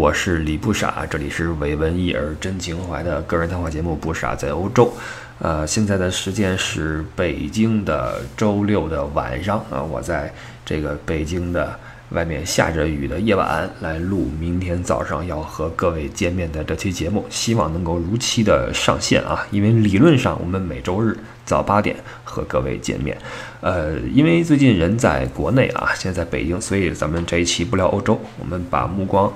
我是李不傻，这里是伪文艺而真情怀的个人谈话节目《不傻在欧洲》。呃，现在的时间是北京的周六的晚上啊，我在这个北京的外面下着雨的夜晚来录明天早上要和各位见面的这期节目，希望能够如期的上线啊，因为理论上我们每周日早八点和各位见面。呃，因为最近人在国内啊，现在在北京，所以咱们这一期不聊欧洲，我们把目光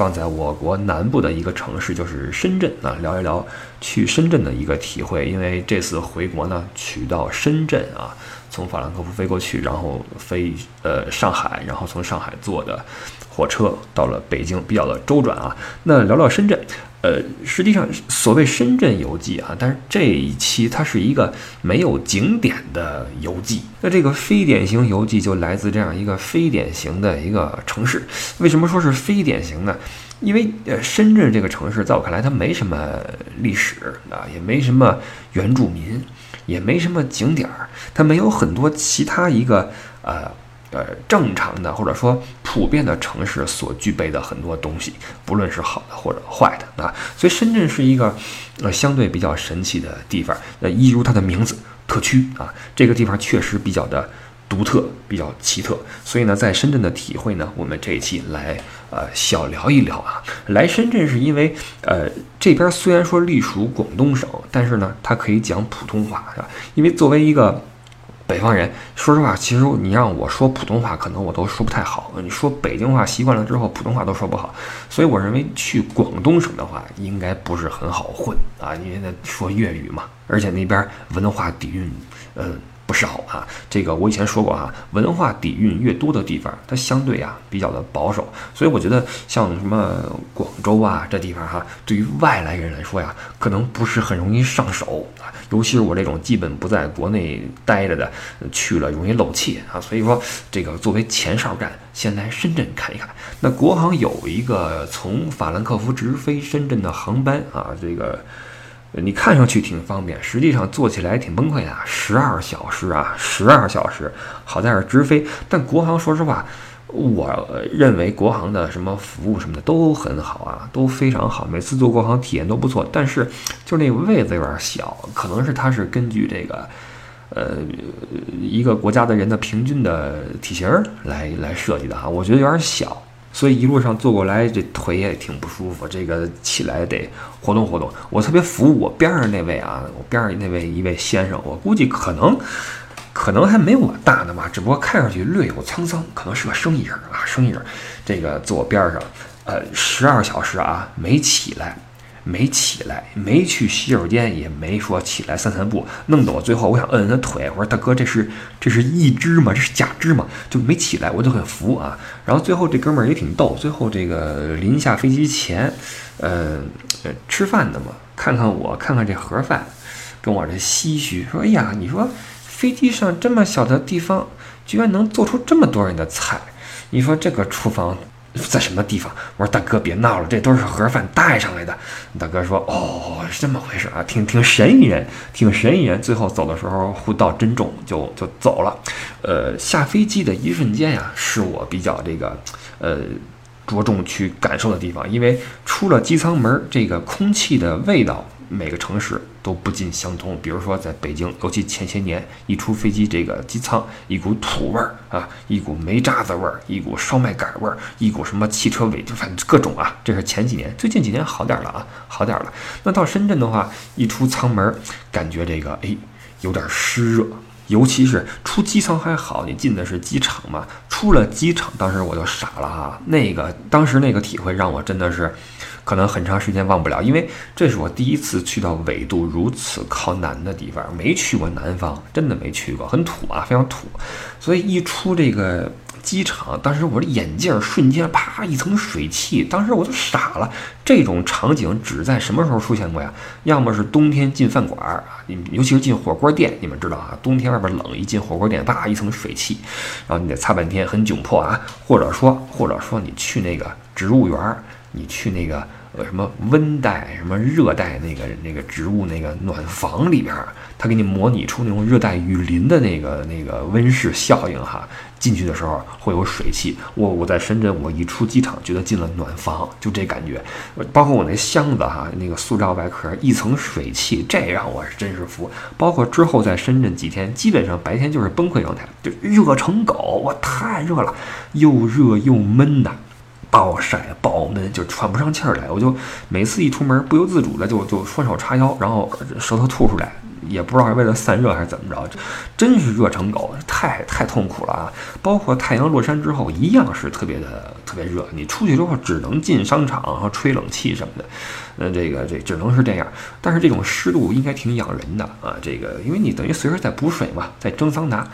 放在我国南部的一个城市，就是深圳啊，聊一聊去深圳的一个体会。因为这次回国呢，去到深圳啊，从法兰克福飞过去，然后飞呃上海，然后从上海坐的火车到了北京，比较的周转啊。那聊聊深圳。呃，实际上所谓深圳游记啊，但是这一期它是一个没有景点的游记。那这个非典型游记就来自这样一个非典型的一个城市。为什么说是非典型呢？因为呃，深圳这个城市在我看来它没什么历史啊，也没什么原住民，也没什么景点儿，它没有很多其他一个呃。呃，正常的或者说普遍的城市所具备的很多东西，不论是好的或者坏的啊，所以深圳是一个呃相对比较神奇的地方。呃，一如它的名字，特区啊，这个地方确实比较的独特，比较奇特。所以呢，在深圳的体会呢，我们这一期来呃小聊一聊啊。来深圳是因为呃这边虽然说隶属广东省，但是呢，它可以讲普通话，是吧？因为作为一个北方人，说实话，其实你让我说普通话，可能我都说不太好。你说北京话习惯了之后，普通话都说不好。所以我认为去广东省的话，应该不是很好混啊，因为那说粤语嘛，而且那边文化底蕴，呃。不少啊，这个我以前说过哈，文化底蕴越多的地方，它相对啊比较的保守，所以我觉得像什么广州啊这地方哈，对于外来人来说呀，可能不是很容易上手啊，尤其是我这种基本不在国内待着的，去了容易漏气啊，所以说这个作为前哨站，先来深圳看一看。那国航有一个从法兰克福直飞深圳的航班啊，这个。你看上去挺方便，实际上做起来挺崩溃的，十二小时啊，十二小时，好在是直飞。但国航说实话，我认为国航的什么服务什么的都很好啊，都非常好，每次坐国航体验都不错。但是就那个位子有点小，可能是它是根据这个，呃，一个国家的人的平均的体型来来设计的哈，我觉得有点小。所以一路上坐过来，这腿也挺不舒服，这个起来得活动活动。我特别服我边上那位啊，我边上那位一位先生，我估计可能可能还没我大呢吧，只不过看上去略有沧桑，可能是个生意人啊，生意人。这个坐我边上，呃，十二小时啊，没起来。没起来，没去洗手间，也没说起来散散步，弄得我最后我想摁摁他腿，我说大哥，这是这是义肢吗？这是假肢吗？就没起来，我就很服啊。然后最后这哥们儿也挺逗，最后这个临下飞机前，呃，吃饭的嘛，看看我，看看这盒饭，跟我这唏嘘说：“哎呀，你说飞机上这么小的地方，居然能做出这么多人的菜，你说这个厨房。”在什么地方？我说大哥别闹了，这都是盒饭带上来的。大哥说：“哦，是这么回事啊，挺挺神一人，挺神一人。”最后走的时候互道珍重，就就走了。呃，下飞机的一瞬间呀，是我比较这个呃着重去感受的地方，因为出了机舱门，这个空气的味道。每个城市都不尽相同，比如说在北京，尤其前些年一出飞机，这个机舱一股土味儿啊，一股煤渣子味儿，一股烧麦杆味儿，一股什么汽车尾，就反正各种啊。这是前几年，最近几年好点了啊，好点了。那到深圳的话，一出舱门，感觉这个哎有点湿热，尤其是出机舱还好，你进的是机场嘛，出了机场，当时我就傻了哈，那个当时那个体会让我真的是。可能很长时间忘不了，因为这是我第一次去到纬度如此靠南的地方，没去过南方，真的没去过，很土啊，非常土。所以一出这个机场，当时我的眼镜瞬间啪一层水汽，当时我就傻了。这种场景只在什么时候出现过呀？要么是冬天进饭馆啊，你尤其是进火锅店，你们知道啊，冬天外边冷，一进火锅店啪一层水汽，然后你得擦半天，很窘迫啊。或者说，或者说你去那个植物园，你去那个。呃什么温带、什么热带那个那个植物那个暖房里边，它给你模拟出那种热带雨林的那个那个温室效应哈。进去的时候会有水汽，我我在深圳，我一出机场觉得进了暖房，就这感觉。包括我那箱子哈，那个塑料外壳一层水汽，这让我是真是服。包括之后在深圳几天，基本上白天就是崩溃状态，就热成狗，我太热了，又热又闷的，暴晒暴闷，就喘不上气儿来。我就每次一出门，不由自主的就就双手叉腰，然后舌头吐出来。也不知道是为了散热还是怎么着，真是热成狗，太太痛苦了啊！包括太阳落山之后，一样是特别的特别热。你出去之后只能进商场，然后吹冷气什么的，呃，这个这只能是这样。但是这种湿度应该挺养人的啊！这个因为你等于随时在补水嘛，在蒸桑拿，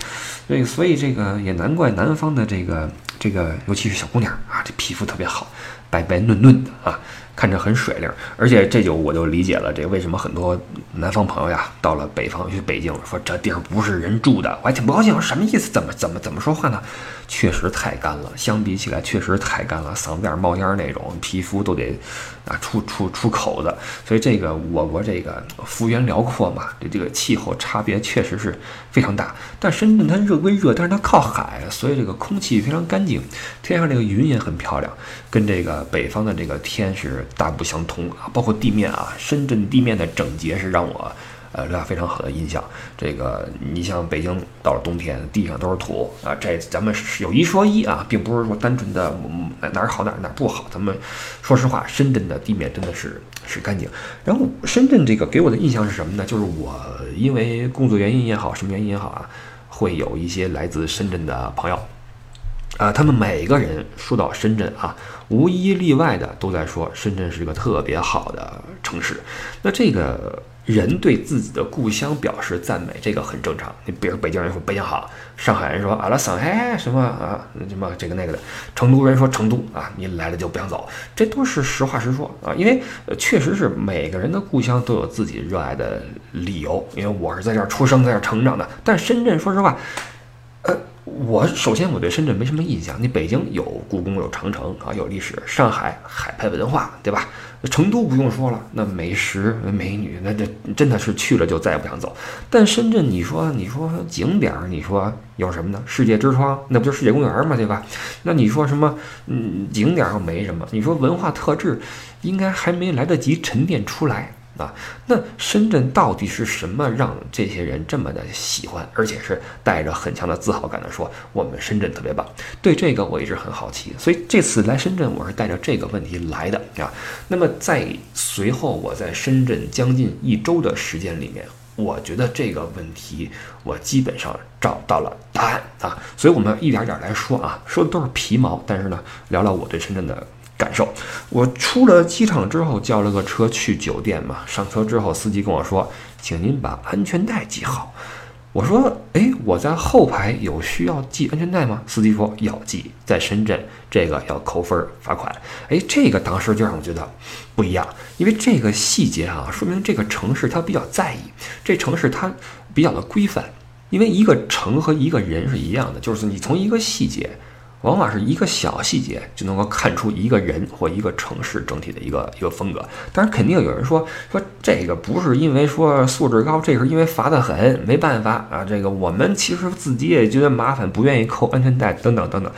所以所以这个也难怪南方的这个这个，尤其是小姑娘啊，这皮肤特别好，白白嫩嫩的啊。看着很水灵，而且这就我就理解了，这为什么很多南方朋友呀，到了北方去北京，说这地儿不是人住的，我还挺不高兴，什么意思？怎么怎么怎么说话呢？确实太干了，相比起来确实太干了，嗓子眼冒烟那种，皮肤都得啊出出出口子。所以这个我国这个幅员辽阔嘛，这这个气候差别确实是非常大。但深圳它热归热，但是它靠海，所以这个空气非常干净，天上这个云也很漂亮，跟这个北方的这个天是大不相同啊。包括地面啊，深圳地面的整洁是让我。呃，留下非常好的印象。这个，你像北京到了冬天，地上都是土啊。这咱们是有一说一啊，并不是说单纯的哪儿好哪儿哪儿不好。咱们说实话，深圳的地面真的是是干净。然后，深圳这个给我的印象是什么呢？就是我因为工作原因也好，什么原因也好啊，会有一些来自深圳的朋友啊，他们每个人说到深圳啊，无一例外的都在说深圳是一个特别好的城市。那这个。人对自己的故乡表示赞美，这个很正常。你比如北京人说北京好，上海人说阿拉上海什么啊什么这个那个的，成都人说成都啊，你来了就不想走，这都是实话实说啊。因为确实是每个人的故乡都有自己热爱的理由。因为我是在这儿出生，在这儿成长的。但深圳，说实话，我首先我对深圳没什么印象。你北京有故宫有长城啊，有历史；上海海派文化，对吧？成都不用说了，那美食美女，那这真的是去了就再也不想走。但深圳，你说你说景点儿，你说有什么呢？世界之窗，那不就世界公园嘛，对吧？那你说什么？嗯，景点儿又没什么。你说文化特质，应该还没来得及沉淀出来。啊，那深圳到底是什么让这些人这么的喜欢，而且是带着很强的自豪感的说我们深圳特别棒？对这个我一直很好奇，所以这次来深圳我是带着这个问题来的啊。那么在随后我在深圳将近一周的时间里面，我觉得这个问题我基本上找到了答案啊。所以我们一点点来说啊，说的都是皮毛，但是呢，聊聊我对深圳的。感受，我出了机场之后叫了个车去酒店嘛。上车之后，司机跟我说：“请您把安全带系好。”我说：“哎，我在后排有需要系安全带吗？”司机说：“要系，在深圳这个要扣分罚款。”哎，这个当时就让我觉得不一样，因为这个细节啊，说明这个城市它比较在意，这城市它比较的规范。因为一个城和一个人是一样的，就是你从一个细节。往往是一个小细节就能够看出一个人或一个城市整体的一个一个风格。当然，肯定有人说说这个不是因为说素质高，这是因为罚得很，没办法啊。这个我们其实自己也觉得麻烦，不愿意扣安全带等等等等。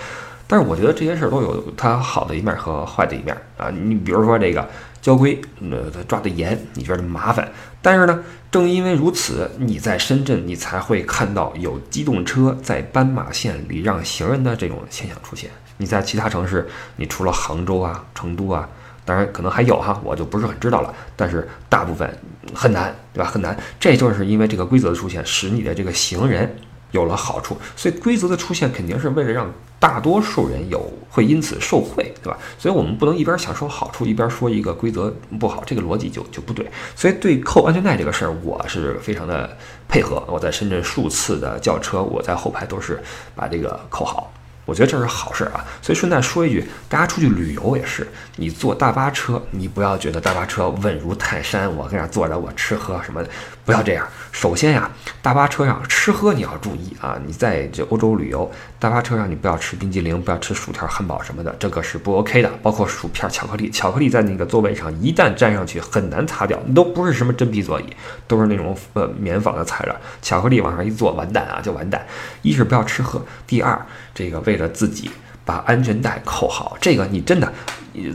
但是我觉得这些事儿都有它好的一面和坏的一面啊。你比如说这个。交规，呃，他抓的严，你觉得麻烦。但是呢，正因为如此，你在深圳，你才会看到有机动车在斑马线礼让行人的这种现象出现。你在其他城市，你除了杭州啊、成都啊，当然可能还有哈，我就不是很知道了。但是大部分很难，对吧？很难。这就是因为这个规则的出现，使你的这个行人。有了好处，所以规则的出现肯定是为了让大多数人有会因此受贿，对吧？所以我们不能一边享受好处，一边说一个规则不好，这个逻辑就就不对。所以对扣安全带这个事儿，我是非常的配合。我在深圳数次的叫车，我在后排都是把这个扣好。我觉得这是好事啊。所以顺带说一句，大家出去旅游也是，你坐大巴车，你不要觉得大巴车稳如泰山，我跟那坐着我吃喝什么的，不要这样。首先呀，大巴车上吃喝你要注意啊，你在这欧洲旅游，大巴车上你不要吃冰激凌，不要吃薯条、汉堡什么的，这个是不 OK 的。包括薯片、巧克力，巧克力在那个座位上一旦粘上去很难擦掉，都不是什么真皮座椅，都是那种呃棉纺的材料，巧克力往上一坐，完蛋啊，就完蛋。一是不要吃喝，第二，这个为了自己把安全带扣好。这个你真的，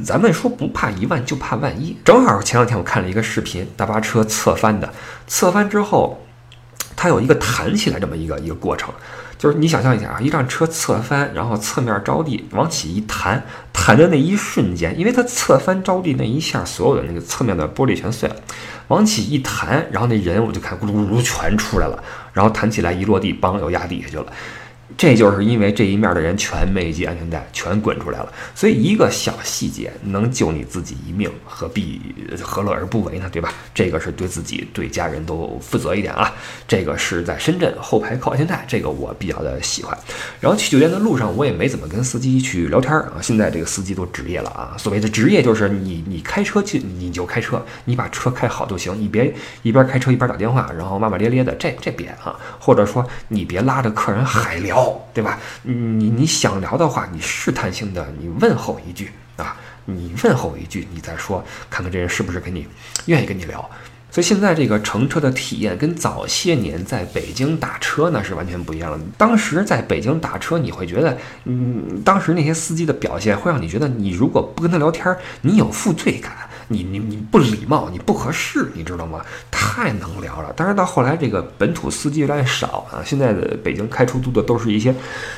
咱们说不怕一万就怕万一。正好前两天我看了一个视频，大巴车侧翻的，侧翻之后，它有一个弹起来这么一个一个过程。就是你想象一下啊，一辆车侧翻，然后侧面着地往起一弹，弹的那一瞬间，因为它侧翻着地那一下，所有的那个侧面的玻璃全碎了，往起一弹，然后那人我就看咕噜咕噜全出来了，然后弹起来一落地，梆又压地下去了。这就是因为这一面的人全没系安全带，全滚出来了。所以一个小细节能救你自己一命，何必何乐而不为呢？对吧？这个是对自己、对家人都负责一点啊。这个是在深圳后排靠安全带，这个我比较的喜欢。然后去酒店的路上，我也没怎么跟司机去聊天啊。现在这个司机都职业了啊。所谓的职业就是你你开车去你就开车，你把车开好就行，你别一边开车一边打电话，然后骂骂咧咧的，这这别啊。或者说你别拉着客人海聊。对吧？你你想聊的话，你试探性的你问候一句啊，你问候一句，你再说，看看这人是不是跟你愿意跟你聊。所以现在这个乘车的体验跟早些年在北京打车呢是完全不一样的。当时在北京打车，你会觉得，嗯，当时那些司机的表现会让你觉得，你如果不跟他聊天，你有负罪感。你你你不礼貌，你不合适，你知道吗？太能聊了。但是到后来，这个本土司机越来越少啊。现在的北京开出租的都是一些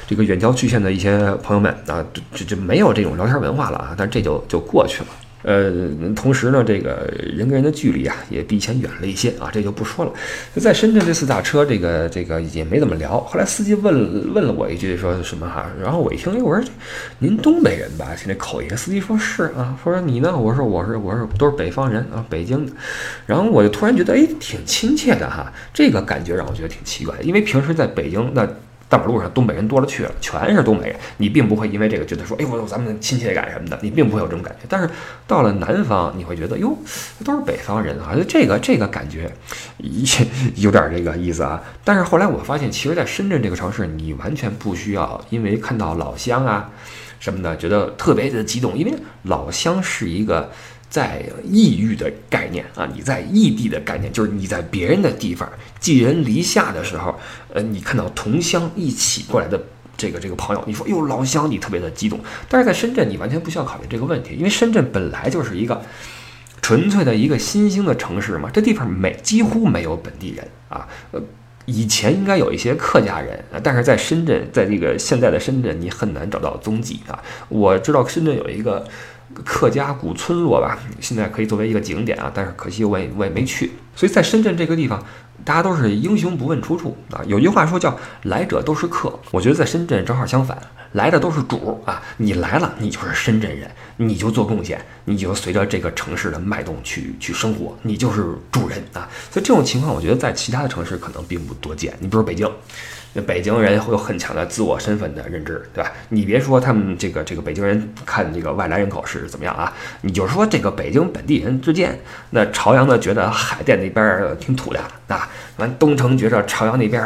这个远郊区县的一些朋友们啊，就就没有这种聊天文化了啊。但这就就过去了。呃，同时呢，这个人跟人的距离啊，也比以前远了一些啊，这就不说了。在深圳这次打车，这个这个也没怎么聊。后来司机问问了我一句，说什么哈？然后我一听，哎，我说您东北人吧？听这口音。司机说是啊，说你呢？我说我是我是都是北方人啊，北京的。然后我就突然觉得，哎，挺亲切的哈。这个感觉让我觉得挺奇怪，因为平时在北京那。大马路上东北人多了去了，全是东北人，你并不会因为这个觉得说，哎呦，咱们亲切感什么的，你并不会有这种感觉。但是到了南方，你会觉得，哟，都是北方人啊，这个这个感觉，也有点这个意思啊。但是后来我发现，其实，在深圳这个城市，你完全不需要因为看到老乡啊什么的，觉得特别的激动，因为老乡是一个。在异域的概念啊，你在异地的概念，就是你在别人的地方寄人篱下的时候，呃，你看到同乡一起过来的这个这个朋友，你说哟老乡，你特别的激动。但是在深圳，你完全不需要考虑这个问题，因为深圳本来就是一个纯粹的一个新兴的城市嘛，这地方没几乎没有本地人啊，呃，以前应该有一些客家人，但是在深圳，在这个现在的深圳，你很难找到踪迹啊。我知道深圳有一个。客家古村落吧，现在可以作为一个景点啊，但是可惜我也我也没去。所以在深圳这个地方，大家都是英雄不问出处啊。有句话说叫“来者都是客”，我觉得在深圳正好相反，来的都是主啊。你来了，你就是深圳人，你就做贡献，你就随着这个城市的脉动去去生活，你就是主人啊。所以这种情况，我觉得在其他的城市可能并不多见。你比如北京。北京人会有很强的自我身份的认知，对吧？你别说他们这个这个北京人看这个外来人口是怎么样啊？你就说这个北京本地人之间，那朝阳的觉得海淀那边挺土的啊，完东城觉着朝阳那边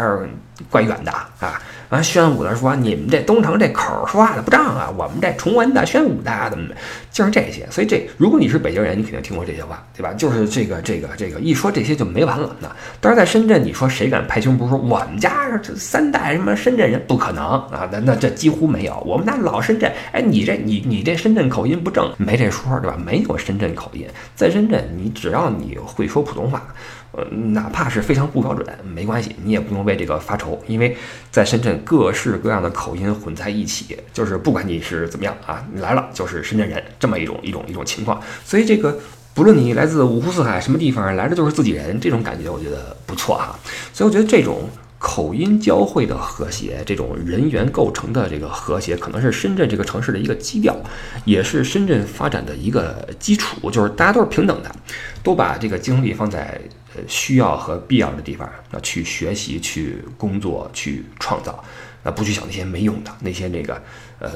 怪远的啊。完，宣武的说：“你们这东城这口说话的不正啊，我们这崇文的、宣武的怎么的，就是这些。所以这，如果你是北京人，你肯定听过这些话，对吧？就是这个、这个、这个，一说这些就没完了。那但是在深圳，你说谁敢拍胸脯说我们家这三代什么深圳人？不可能啊！那那这几乎没有。我们家老深圳，哎，你这你你这深圳口音不正，没这说，对吧？没有深圳口音，在深圳，你只要你会说普通话。”呃，哪怕是非常不标准，没关系，你也不用为这个发愁，因为在深圳各式各样的口音混在一起，就是不管你是怎么样啊，你来了就是深圳人这么一种一种一种情况，所以这个不论你来自五湖四海什么地方，来的就是自己人，这种感觉我觉得不错哈，所以我觉得这种。口音交汇的和谐，这种人员构成的这个和谐，可能是深圳这个城市的一个基调，也是深圳发展的一个基础。就是大家都是平等的，都把这个精力放在需要和必要的地方要去学习、去工作、去创造，啊不去想那些没用的那些那个呃。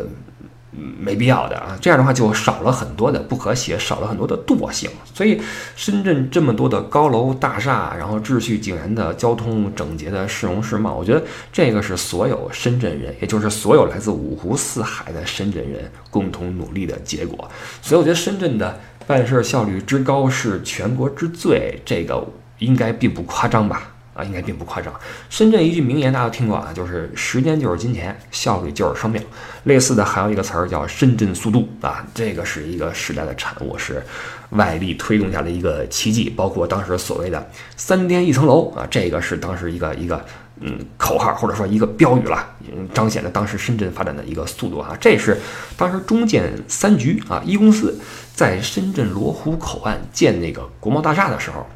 没必要的啊，这样的话就少了很多的不和谐，少了很多的惰性。所以，深圳这么多的高楼大厦，然后秩序井然的交通，整洁的市容市貌，我觉得这个是所有深圳人，也就是所有来自五湖四海的深圳人共同努力的结果。所以，我觉得深圳的办事效率之高是全国之最，这个应该并不夸张吧。啊，应该并不夸张。深圳一句名言大家都听过啊，就是时间就是金钱，效率就是生命。类似的还有一个词儿叫深圳速度啊，这个是一个时代的产物，是外力推动下的一个奇迹。包括当时所谓的三天一层楼啊，这个是当时一个一个嗯口号或者说一个标语了，彰显了当时深圳发展的一个速度啊。这是当时中建三局啊一公司在深圳罗湖口岸建那个国贸大厦的时候。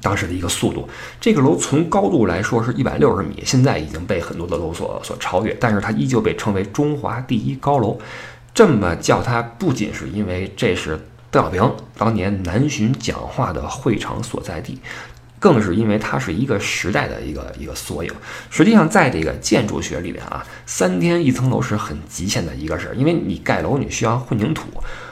当时的一个速度，这个楼从高度来说是一百六十米，现在已经被很多的楼所所超越，但是它依旧被称为中华第一高楼。这么叫它，不仅是因为这是邓小平当年南巡讲话的会场所在地，更是因为它是一个时代的一个一个缩影。实际上，在这个建筑学里面啊，三天一层楼是很极限的一个事儿，因为你盖楼你需要混凝土，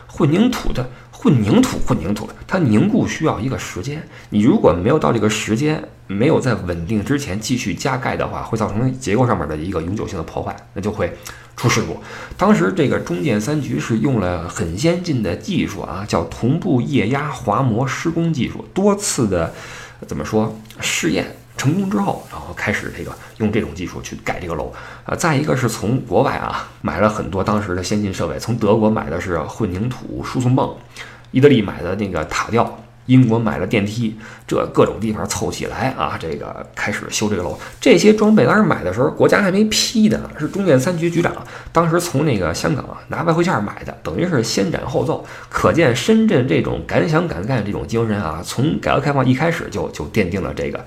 混凝土的。混凝土，混凝土，它凝固需要一个时间。你如果没有到这个时间，没有在稳定之前继续加盖的话，会造成结构上面的一个永久性的破坏，那就会出事故。当时这个中建三局是用了很先进的技术啊，叫同步液压滑膜施工技术，多次的怎么说试验。成功之后，然后开始这个用这种技术去盖这个楼，啊，再一个是从国外啊买了很多当时的先进设备，从德国买的是混凝土输送泵，意大利买的那个塔吊，英国买了电梯，这各种地方凑起来啊，这个开始修这个楼。这些装备当时买的时候，国家还没批呢，是中建三局局长当时从那个香港拿外汇券买的，等于是先斩后奏。可见深圳这种敢想敢干这种精神啊，从改革开放一开始就就奠定了这个。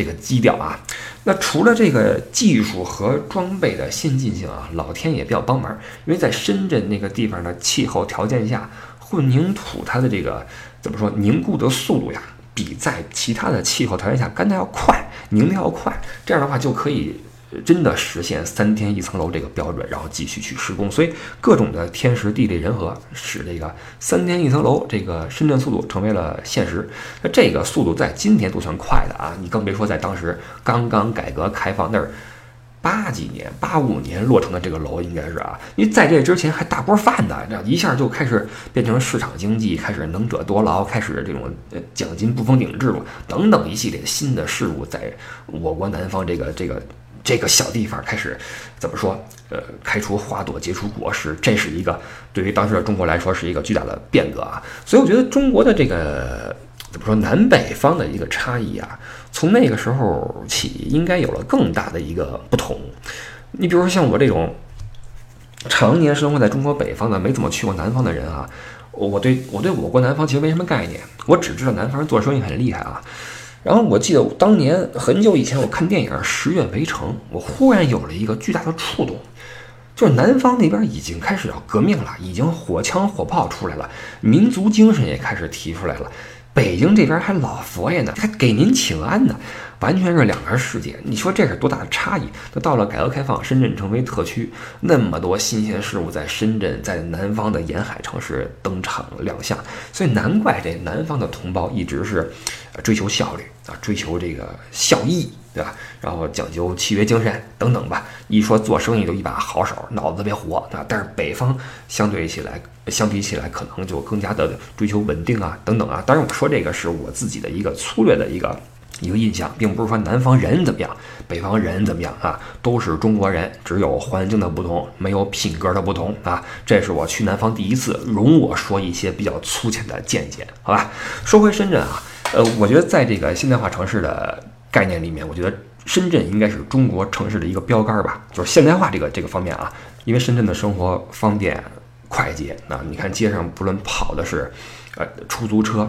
这个基调啊，那除了这个技术和装备的先进性啊，老天也比较帮忙，因为在深圳那个地方的气候条件下，混凝土它的这个怎么说凝固的速度呀，比在其他的气候条件下干的要快，凝的要快，这样的话就可以。真的实现三天一层楼这个标准，然后继续去施工，所以各种的天时地利人和，使这个三天一层楼这个深圳速度成为了现实。那这个速度在今天都算快的啊，你更别说在当时刚刚改革开放那儿八几年、八五年落成的这个楼，应该是啊，因为在这之前还大锅饭呢，这样一下就开始变成市场经济，开始能者多劳，开始这种呃奖金不封顶制度等等一系列新的事物，在我国南方这个这个。这个小地方开始怎么说？呃，开出花朵，结出果实，这是一个对于当时的中国来说是一个巨大的变革啊。所以我觉得中国的这个怎么说南北方的一个差异啊，从那个时候起应该有了更大的一个不同。你比如说像我这种常年生活在中国北方的，没怎么去过南方的人啊，我对我对我国南方其实没什么概念，我只知道南方人做生意很厉害啊。然后我记得当年很久以前我看电影《十月围城》，我忽然有了一个巨大的触动，就是南方那边已经开始要革命了，已经火枪火炮出来了，民族精神也开始提出来了。北京这边还老佛爷呢，还给您请安呢，完全是两个世界。你说这是多大的差异？那到了改革开放，深圳成为特区，那么多新鲜事物在深圳，在南方的沿海城市登场亮相，所以难怪这南方的同胞一直是。追求效率啊，追求这个效益，对吧？然后讲究契约精神等等吧。一说做生意就一把好手，脑子特别活啊。但是北方相对起来，相比起来可能就更加的追求稳定啊，等等啊。当然我说这个是我自己的一个粗略的一个一个印象，并不是说南方人怎么样，北方人怎么样啊，都是中国人，只有环境的不同，没有品格的不同啊。这是我去南方第一次，容我说一些比较粗浅的见解，好吧？说回深圳啊。呃，我觉得在这个现代化城市的概念里面，我觉得深圳应该是中国城市的一个标杆吧，就是现代化这个这个方面啊。因为深圳的生活方便快捷，那你看街上不论跑的是呃出租车、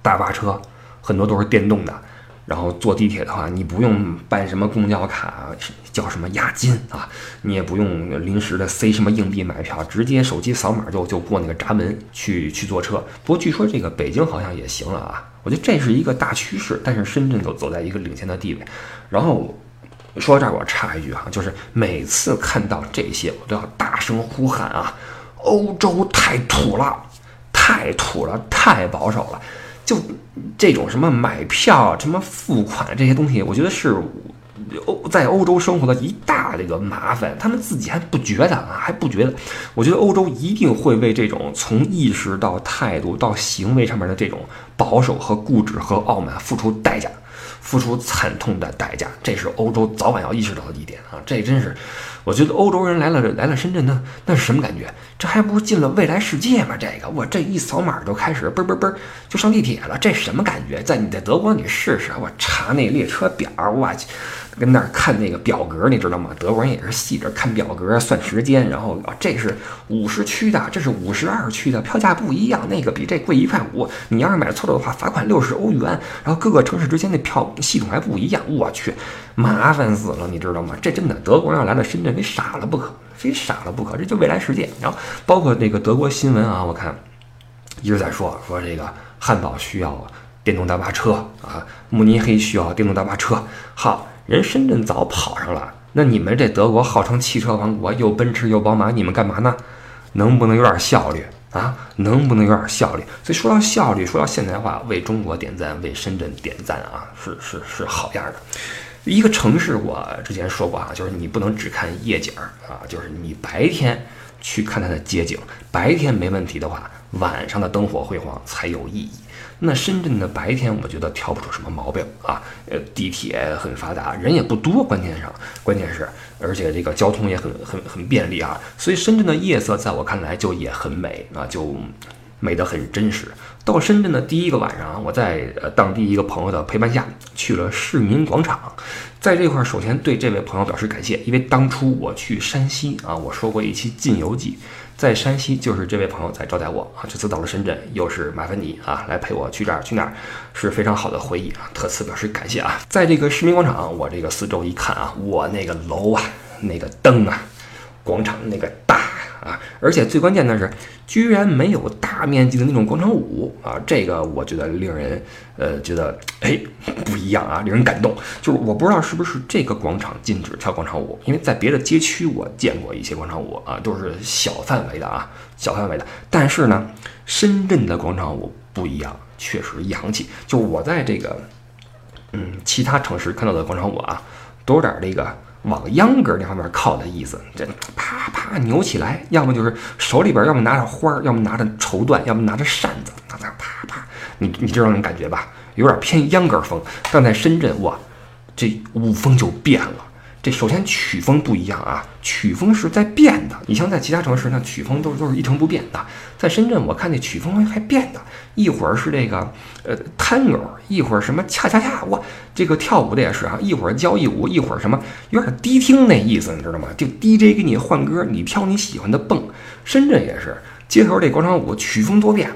大巴车，很多都是电动的，然后坐地铁的话，你不用办什么公交卡，交什么押金啊，你也不用临时的塞什么硬币买票，直接手机扫码就就过那个闸门去去坐车。不过据说这个北京好像也行了啊，我觉得这是一个大趋势，但是深圳走走在一个领先的地位。然后说到这儿，我插一句哈，就是每次看到这些，我都要大声呼喊啊，欧洲太土了。太土了，太保守了，就这种什么买票、什么付款这些东西，我觉得是欧在欧洲生活的一大这个麻烦。他们自己还不觉得啊，还不觉得。我觉得欧洲一定会为这种从意识到态度到行为上面的这种保守和固执和傲慢付出代价，付出惨痛的代价。这是欧洲早晚要意识到的一点啊！这真是。我觉得欧洲人来了来了深圳，那那是什么感觉？这还不是进了未来世界吗？这个我这一扫码就开始嘣嘣嘣就上地铁了，这什么感觉？在你在德国你试试，我查那列车表，我去。跟那儿看那个表格，你知道吗？德国人也是细着看表格算时间，然后啊，这是五十区的，这是五十二区的，票价不一样，那个比这贵一块五。你要是买错了的话，罚款六十欧元。然后各个城市之间的票系统还不一样，我去，麻烦死了，你知道吗？这真的，德国人要来了深圳，非傻了不可，非傻了不可，这就未来世界。然后包括那个德国新闻啊，我看一直在说说这个汉堡需要电动大巴车啊，慕尼黑需要电动大巴车，好。人深圳早跑上了，那你们这德国号称汽车王国，又奔驰又宝马，你们干嘛呢？能不能有点效率啊？能不能有点效率？所以说到效率，说到现代化，为中国点赞，为深圳点赞啊，是是是好样的。一个城市，我之前说过啊，就是你不能只看夜景儿啊，就是你白天去看它的街景，白天没问题的话，晚上的灯火辉煌才有意义。那深圳的白天，我觉得挑不出什么毛病啊。呃，地铁很发达，人也不多，关键上，关键是，而且这个交通也很很很便利啊。所以深圳的夜色，在我看来就也很美啊，就美得很真实。到深圳的第一个晚上，我在呃当地一个朋友的陪伴下去了市民广场，在这块儿，首先对这位朋友表示感谢，因为当初我去山西啊，我说过一期晋游记。在山西，就是这位朋友在招待我啊。这次到了深圳，又是麻烦你啊，来陪我去这儿去那儿，是非常好的回忆啊。特此表示感谢啊。在这个市民广场，我这个四周一看啊，我那个楼啊，那个灯啊，广场那个大。啊，而且最关键的是，居然没有大面积的那种广场舞啊！这个我觉得令人，呃，觉得哎不一样啊，令人感动。就是我不知道是不是这个广场禁止跳广场舞，因为在别的街区我见过一些广场舞啊，都是小范围的啊，小范围的。但是呢，深圳的广场舞不一样，确实洋气。就我在这个，嗯，其他城市看到的广场舞啊，都有点这个。往秧歌那方面靠的意思，这啪啪扭起来，要么就是手里边要么拿着花，要么拿着绸缎，要么拿着扇子，那那啪啪，你你知道那种感觉吧？有点偏秧歌风。但在深圳，哇，这舞风就变了。这首先曲风不一样啊，曲风是在变的。你像在其他城市，那曲风都都是一成不变的。在深圳，我看那曲风还变的，一会儿是这个呃 tango，一会儿什么恰恰恰，哇，这个跳舞的也是啊，一会儿交谊舞，一会儿什么有点迪厅那意思，你知道吗？就 DJ 给你换歌，你挑你喜欢的蹦。深圳也是街头这广场舞，曲风多变。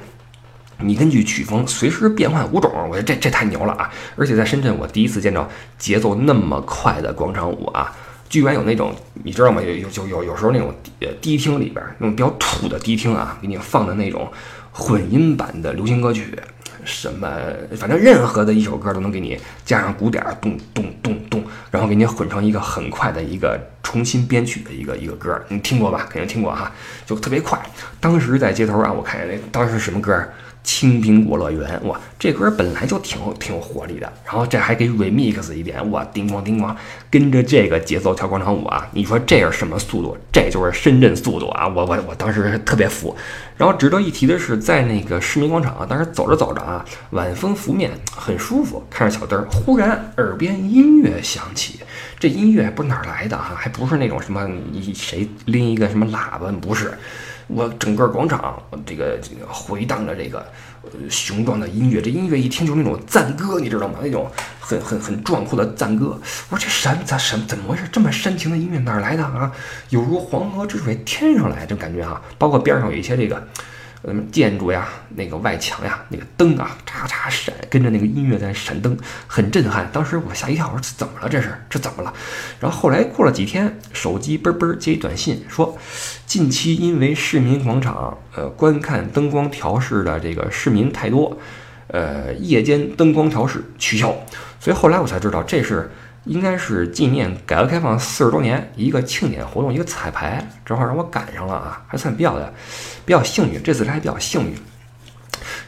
你根据曲风随时变换舞种，我觉得这这太牛了啊！而且在深圳，我第一次见到节奏那么快的广场舞啊，居然有那种你知道吗？有有有有有时候那种呃迪厅里边那种比较土的迪厅啊，给你放的那种混音版的流行歌曲，什么反正任何的一首歌都能给你加上鼓点，咚咚咚咚，然后给你混成一个很快的一个重新编曲的一个一个歌，你听过吧？肯定听过哈，就特别快。当时在街头啊，我看见那当时什么歌？青苹果乐园，哇，这歌本来就挺挺有活力的，然后这还给 remix 一点，哇，叮咣叮咣，跟着这个节奏跳广场舞啊！你说这是什么速度？这就是深圳速度啊！我我我当时特别服。然后值得一提的是，在那个市民广场啊，当时走着走着啊，晚风拂面，很舒服，看着小灯儿，忽然耳边音乐响起，这音乐不是哪儿来的啊？还不是那种什么你谁拎一个什么喇叭？不是。我整个广场，这个这个回荡着这个雄壮的音乐，这音乐一听就是那种赞歌，你知道吗？那种很很很壮阔的赞歌。我说这什咋什怎么回事？这么煽情的音乐哪来的啊？有如黄河之水天上来，这感觉哈。包括边上有一些这个么，建筑呀，那个外墙呀，那个灯啊，嚓嚓闪，跟着那个音乐在闪灯，很震撼。当时我吓一跳，我说怎么了？这是这怎么了？然后后来过了几天，手机嘣嘣接一短信，说近期因为市民广场呃观看灯光调试的这个市民太多，呃夜间灯光调试取消。所以后来我才知道，这是应该是纪念改革开放四十周年一个庆典活动，一个彩排，正好让我赶上了啊，还算比较的。比较幸运，这次还比较幸运。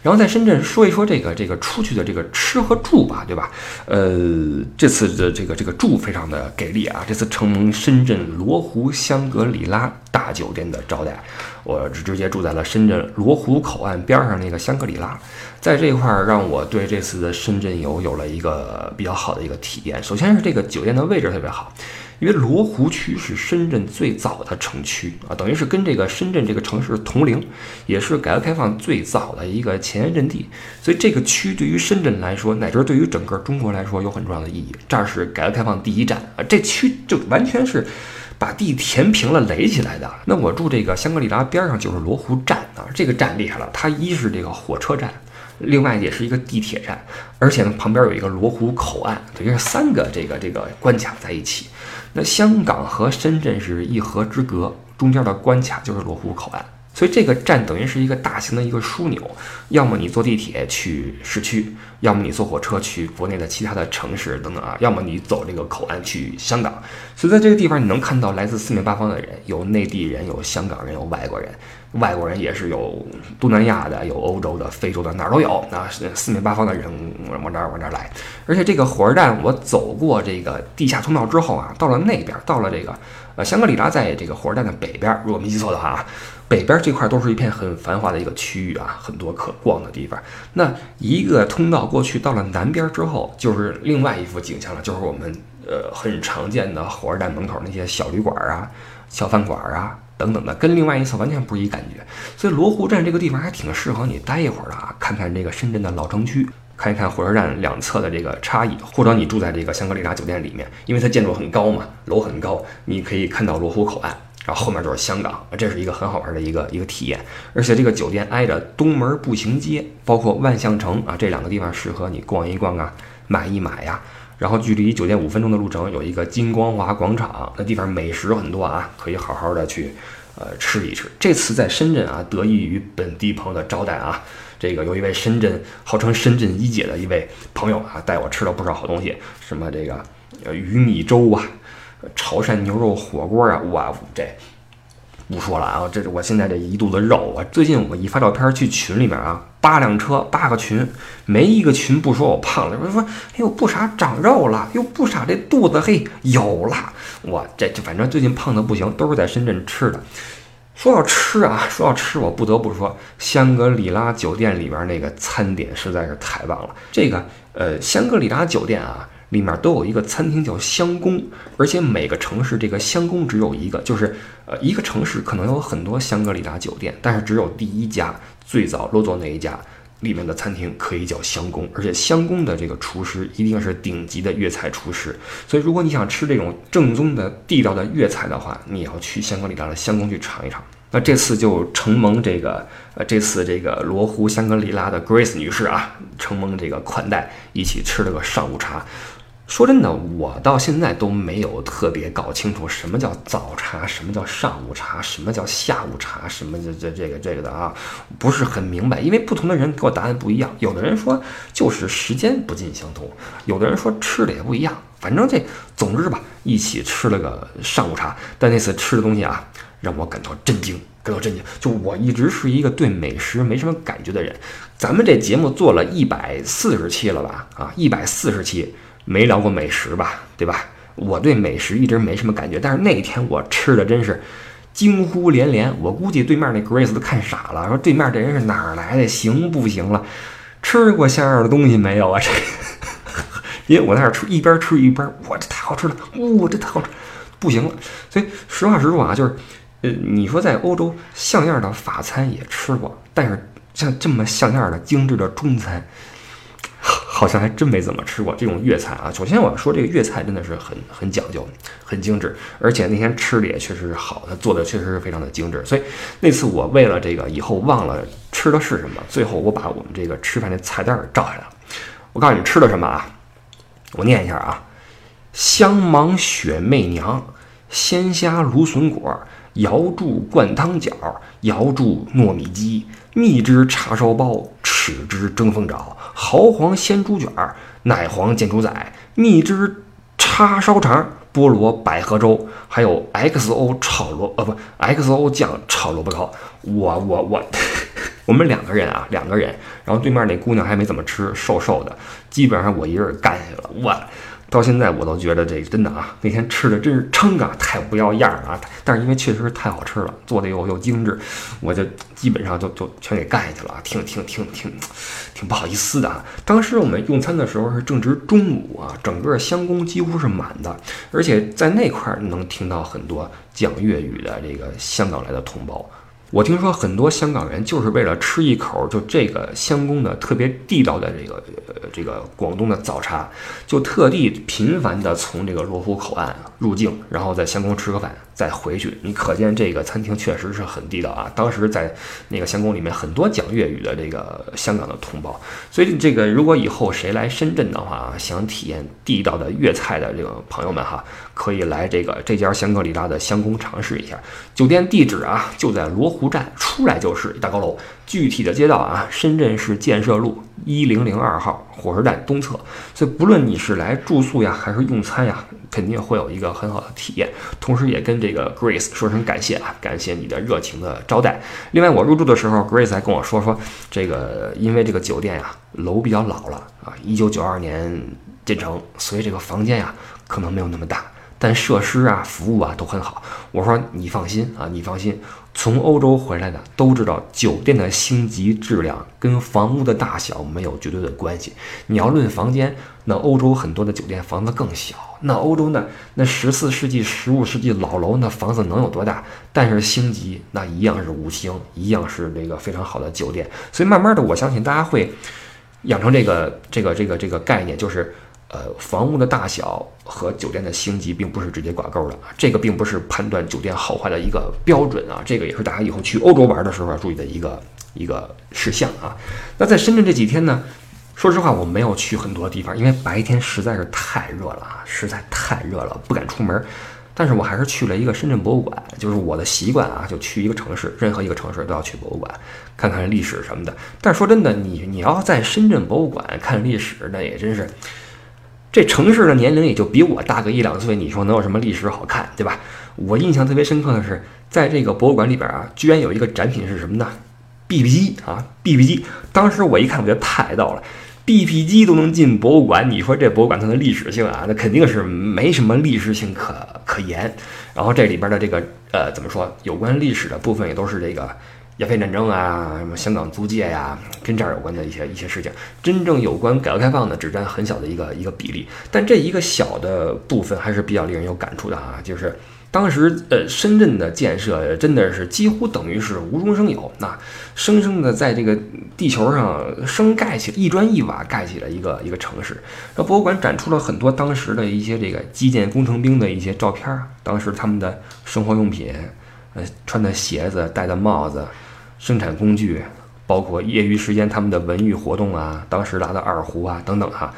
然后在深圳说一说这个这个出去的这个吃和住吧，对吧？呃，这次的这个这个住非常的给力啊！这次承蒙深圳罗湖香格里拉大酒店的招待，我直接住在了深圳罗湖口岸边上那个香格里拉，在这一块儿让我对这次的深圳游有了一个比较好的一个体验。首先是这个酒店的位置特别好。因为罗湖区是深圳最早的城区啊，等于是跟这个深圳这个城市同龄，也是改革开放最早的一个前沿阵地，所以这个区对于深圳来说，乃至对于整个中国来说有很重要的意义。这儿是改革开放第一站啊，这区就完全是把地填平了垒起来的。那我住这个香格里拉边上就是罗湖站啊，这个站厉害了，它一是这个火车站。另外也是一个地铁站，而且呢旁边有一个罗湖口岸，等于是三个这个这个关卡在一起。那香港和深圳是一河之隔，中间的关卡就是罗湖口岸。所以这个站等于是一个大型的一个枢纽，要么你坐地铁去市区，要么你坐火车去国内的其他的城市等等啊，要么你走这个口岸去香港。所以在这个地方你能看到来自四面八方的人，有内地人，有香港人，有外国人，外国人也是有东南亚的，有欧洲的，非洲的，哪儿都有啊，四面八方的人往这儿往这儿来。而且这个火车站，我走过这个地下通道之后啊，到了那边，到了这个呃香格里拉，在这个火车站的北边，如果没记错的话啊。北边这块都是一片很繁华的一个区域啊，很多可逛的地方。那一个通道过去到了南边之后，就是另外一幅景象了，就是我们呃很常见的火车站门口那些小旅馆啊、小饭馆啊等等的，跟另外一侧完全不是一感觉。所以罗湖站这个地方还挺适合你待一会儿的啊，看看这个深圳的老城区，看一看火车站两侧的这个差异，或者你住在这个香格里拉酒店里面，因为它建筑很高嘛，楼很高，你可以看到罗湖口岸。然后后面就是香港，这是一个很好玩的一个一个体验。而且这个酒店挨着东门步行街，包括万象城啊这两个地方适合你逛一逛啊，买一买呀。然后距离酒店五分钟的路程有一个金光华广场，那地方美食很多啊，可以好好的去呃吃一吃。这次在深圳啊，得益于本地朋友的招待啊，这个有一位深圳号称深圳一姐的一位朋友啊，带我吃了不少好东西，什么这个呃鱼米粥啊。潮汕牛肉火锅啊，哇，这不说了啊，这是我现在这一肚子肉啊。最近我一发照片去群里面啊，八辆车八个群，没一个群不说我胖了，说说哎呦不傻长肉了，又不傻这肚子嘿有了，我这就反正最近胖的不行，都是在深圳吃的。说到吃啊，说到吃，我不得不说香格里拉酒店里边那个餐点实在是太棒了。这个呃，香格里拉酒店啊。里面都有一个餐厅叫香宫，而且每个城市这个香宫只有一个，就是呃一个城市可能有很多香格里拉酒店，但是只有第一家最早落座那一家里面的餐厅可以叫香宫，而且香宫的这个厨师一定是顶级的粤菜厨师，所以如果你想吃这种正宗的地道的粤菜的话，你要去香格里拉的香宫去尝一尝。那这次就承蒙这个，呃，这次这个罗湖香格里拉的 Grace 女士啊，承蒙这个款待，一起吃了个上午茶。说真的，我到现在都没有特别搞清楚什么叫早茶，什么叫上午茶，什么叫下午茶，什么这这这个这个的啊，不是很明白。因为不同的人给我答案不一样，有的人说就是时间不尽相同，有的人说吃的也不一样。反正这总之吧，一起吃了个上午茶。但那次吃的东西啊，让我感到震惊，感到震惊。就我一直是一个对美食没什么感觉的人，咱们这节目做了一百四十期了吧？啊，一百四十期。没聊过美食吧，对吧？我对美食一直没什么感觉，但是那天我吃的真是惊呼连连。我估计对面那 Grace 都看傻了，说对面这人是哪儿来的？行不行了？吃过像样的东西没有啊？这，因为我在那吃，一边吃一边，哇，这太好吃了！哇，这太好吃，不行了。所以实话实说啊，就是，呃，你说在欧洲像样的法餐也吃过，但是像这么像样的精致的中餐。好像还真没怎么吃过这种粤菜啊。首先我要说，这个粤菜真的是很很讲究，很精致，而且那天吃的也确实是好，他做的确实是非常的精致。所以那次我为了这个以后忘了吃的是什么，最后我把我们这个吃饭的菜单给照下来了。我告诉你吃的什么啊？我念一下啊：香芒雪媚娘、鲜虾芦笋果、瑶柱灌汤饺、瑶柱糯米鸡、蜜汁叉烧包、豉汁蒸凤爪、蚝皇鲜猪卷儿、奶黄煎猪仔、蜜汁叉烧肠、菠萝百合粥，还有 XO 炒萝呃不 XO 酱炒萝卜糕。我我我，我们两个人啊，两个人，然后对面那姑娘还没怎么吃，瘦瘦的，基本上我一个人干下去了。我。到现在我都觉得这真的啊，那天吃的真是撑啊，太不要样了啊！但是因为确实是太好吃了，做的又又精致，我就基本上就就全给干下去了，挺挺挺挺挺不好意思的啊。当时我们用餐的时候是正值中午啊，整个香宫几乎是满的，而且在那块儿能听到很多讲粤语的这个香港来的同胞。我听说很多香港人就是为了吃一口就这个香宫的特别地道的这个呃这个广东的早茶，就特地频繁的从这个罗湖口岸啊入境，然后在香宫吃个饭再回去。你可见这个餐厅确实是很地道啊！当时在那个香宫里面，很多讲粤语的这个香港的同胞。所以这个如果以后谁来深圳的话，想体验地道的粤菜的这个朋友们哈，可以来这个这家香格里拉的香宫尝试一下。酒店地址啊，就在罗。湖站出来就是一大高楼，具体的街道啊，深圳市建设路一零零二号火车站东侧。所以不论你是来住宿呀，还是用餐呀，肯定会有一个很好的体验。同时也跟这个 Grace 说声感谢啊，感谢你的热情的招待。另外我入住的时候，Grace 还跟我说说，这个因为这个酒店呀楼比较老了啊，一九九二年建成，所以这个房间呀可能没有那么大。但设施啊、服务啊都很好。我说你放心啊，你放心。从欧洲回来的都知道，酒店的星级质量跟房屋的大小没有绝对的关系。你要论房间，那欧洲很多的酒店房子更小。那欧洲呢？那十四世纪、十五世纪老楼，那房子能有多大？但是星级那一样是五星，一样是这个非常好的酒店。所以慢慢的，我相信大家会养成这个这个这个这个概念，就是。呃，房屋的大小和酒店的星级并不是直接挂钩的，这个并不是判断酒店好坏的一个标准啊。这个也是大家以后去欧洲玩的时候要注意的一个一个事项啊。那在深圳这几天呢，说实话我没有去很多地方，因为白天实在是太热了啊，实在太热了，不敢出门。但是我还是去了一个深圳博物馆，就是我的习惯啊，就去一个城市，任何一个城市都要去博物馆看看历史什么的。但是说真的，你你要在深圳博物馆看历史，那也真是。这城市的年龄也就比我大个一两岁，你说能有什么历史好看，对吧？我印象特别深刻的是，在这个博物馆里边啊，居然有一个展品是什么呢？BP 机啊，BP 机。当时我一看，我觉得太逗了，BP 机都能进博物馆，你说这博物馆它的历史性啊，那肯定是没什么历史性可可言。然后这里边的这个呃，怎么说，有关历史的部分也都是这个。鸦片战争啊，什么香港租界呀，跟这儿有关的一些一些事情，真正有关改革开放的只占很小的一个一个比例，但这一个小的部分还是比较令人有感触的啊，就是当时呃深圳的建设真的是几乎等于是无中生有，那生生的在这个地球上生盖起一砖一瓦盖起了一个一个城市。那博物馆展出了很多当时的一些这个基建工程兵的一些照片，当时他们的生活用品，呃穿的鞋子，戴的帽子。生产工具，包括业余时间他们的文娱活动啊，当时拉的二胡啊等等哈，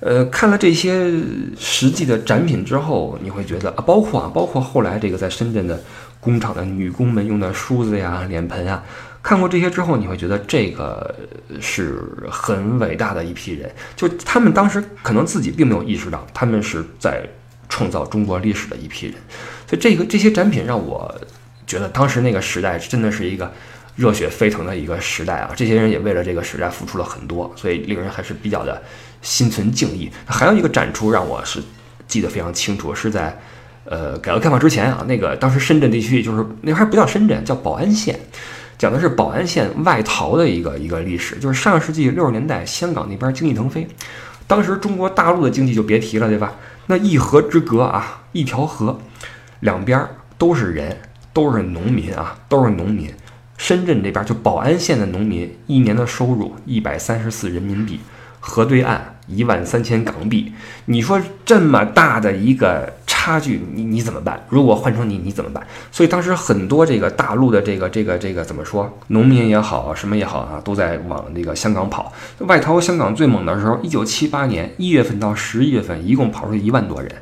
呃，看了这些实际的展品之后，你会觉得啊，包括啊，包括后来这个在深圳的工厂的女工们用的梳子呀、脸盆啊，看过这些之后，你会觉得这个是很伟大的一批人，就他们当时可能自己并没有意识到，他们是在创造中国历史的一批人，所以这个这些展品让我觉得当时那个时代真的是一个。热血沸腾的一个时代啊！这些人也为了这个时代付出了很多，所以令人还是比较的心存敬意。还有一个展出让我是记得非常清楚，是在呃改革开放之前啊，那个当时深圳地区就是那还不叫深圳，叫宝安县，讲的是宝安县外逃的一个一个历史。就是上世纪六十年代，香港那边经济腾飞，当时中国大陆的经济就别提了，对吧？那一河之隔啊，一条河，两边都是人，都是农民啊，都是农民。深圳这边就宝安县的农民一年的收入一百三十四人民币，河对岸一万三千港币。你说这么大的一个差距，你你怎么办？如果换成你，你怎么办？所以当时很多这个大陆的这个这个这个怎么说，农民也好，什么也好啊，都在往那个香港跑。外逃香港最猛的时候，一九七八年一月份到十一月份，一共跑出一万多人。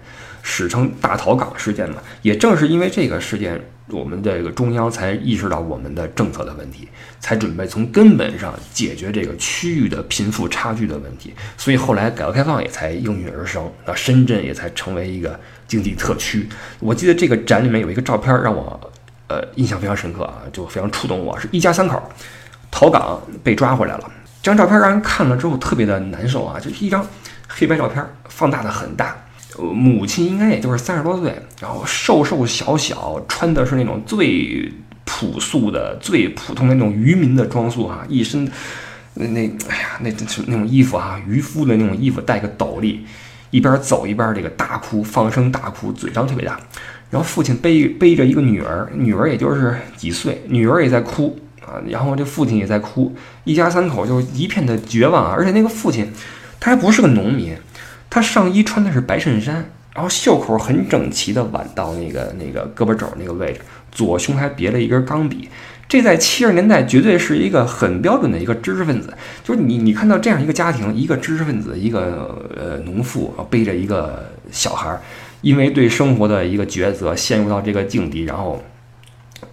史称大逃港事件嘛，也正是因为这个事件，我们这个中央才意识到我们的政策的问题，才准备从根本上解决这个区域的贫富差距的问题。所以后来改革开放也才应运而生，那深圳也才成为一个经济特区。我记得这个展里面有一个照片让我呃印象非常深刻啊，就非常触动我，是一家三口逃港被抓回来了。这张照片让人看了之后特别的难受啊，就是一张黑白照片，放大的很大。母亲应该也就是三十多岁，然后瘦瘦小小，穿的是那种最朴素的、最普通的那种渔民的装束哈，一身那那哎呀，那是那种衣服哈，渔夫的那种衣服，戴个斗笠，一边走一边这个大哭，放声大哭，嘴张特别大。然后父亲背背着一个女儿，女儿也就是几岁，女儿也在哭啊，然后这父亲也在哭，一家三口就一片的绝望啊。而且那个父亲他还不是个农民。他上衣穿的是白衬衫，然后袖口很整齐的挽到那个那个胳膊肘那个位置，左胸还别了一根钢笔。这在七十年代绝对是一个很标准的一个知识分子。就是你你看到这样一个家庭，一个知识分子，一个呃农妇背着一个小孩，因为对生活的一个抉择陷入到这个境地，然后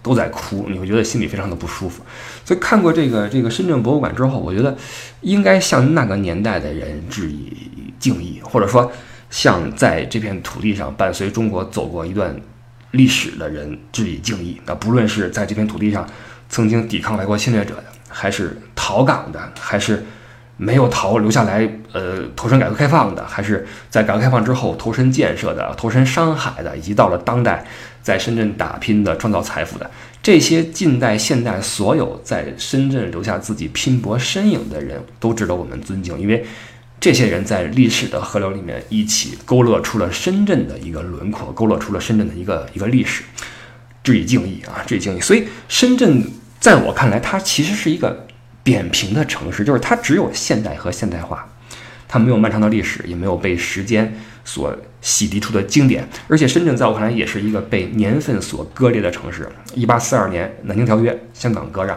都在哭，你会觉得心里非常的不舒服。所以看过这个这个深圳博物馆之后，我觉得应该向那个年代的人致以。敬意，或者说向在这片土地上伴随中国走过一段历史的人致以敬意。那不论是在这片土地上曾经抵抗外国侵略者的，还是逃港的，还是没有逃留下来，呃，投身改革开放的，还是在改革开放之后投身建设的、投身商海的，以及到了当代在深圳打拼的、创造财富的，这些近代、现代所有在深圳留下自己拼搏身影的人，都值得我们尊敬，因为。这些人在历史的河流里面一起勾勒出了深圳的一个轮廓，勾勒出了深圳的一个一个历史，致以敬意啊，致以敬意。所以，深圳在我看来，它其实是一个扁平的城市，就是它只有现代和现代化，它没有漫长的历史，也没有被时间所洗涤出的经典。而且，深圳在我看来也是一个被年份所割裂的城市。一八四二年《南京条约》，香港割让；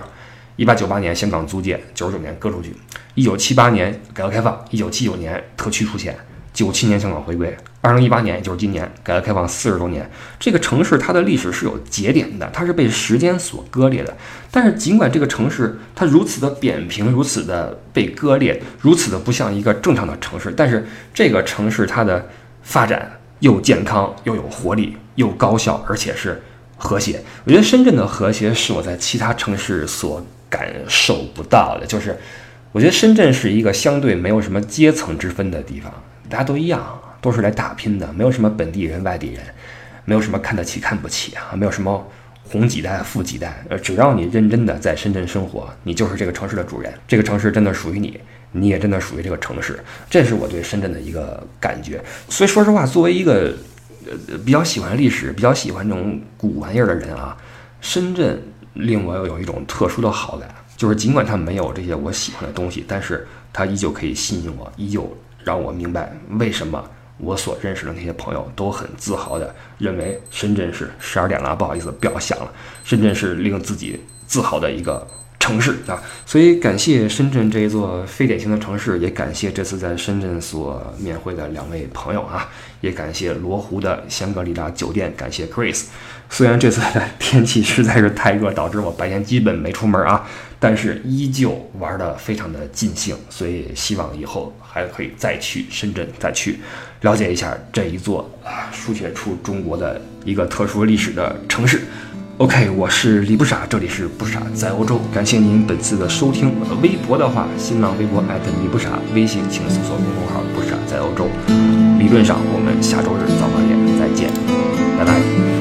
一八九八年香港租界，九十九年割出去。一九七八年改革开放，一九七九年特区出现，九七年香港回归，二零一八年也就是今年改革开放四十周年。这个城市它的历史是有节点的，它是被时间所割裂的。但是尽管这个城市它如此的扁平，如此的被割裂，如此的不像一个正常的城市，但是这个城市它的发展又健康又有活力，又高效，而且是和谐。我觉得深圳的和谐是我在其他城市所感受不到的，就是。我觉得深圳是一个相对没有什么阶层之分的地方，大家都一样，都是来打拼的，没有什么本地人、外地人，没有什么看得起、看不起啊，没有什么红几代、富几代，呃，只要你认真的在深圳生活，你就是这个城市的主人，这个城市真的属于你，你也真的属于这个城市，这是我对深圳的一个感觉。所以说实话，作为一个呃比较喜欢历史、比较喜欢这种古玩意儿的人啊，深圳令我有一种特殊的好感。就是尽管它没有这些我喜欢的东西，但是它依旧可以吸引我，依旧让我明白为什么我所认识的那些朋友都很自豪的认为深圳是十二点了，不好意思，不要想了。深圳是令自己自豪的一个城市啊，所以感谢深圳这一座非典型的城市，也感谢这次在深圳所面会的两位朋友啊，也感谢罗湖的香格里拉酒店，感谢 Chris。虽然这次的天气实在是太热，导致我白天基本没出门啊。但是依旧玩得非常的尽兴，所以希望以后还可以再去深圳，再去了解一下这一座，书写出中国的一个特殊历史的城市。OK，我是李不傻，这里是不傻在欧洲，感谢您本次的收听。微博的话，新浪微博李不傻，微信请搜索公众号不傻在欧洲。理论上，我们下周日早八点再见，拜拜。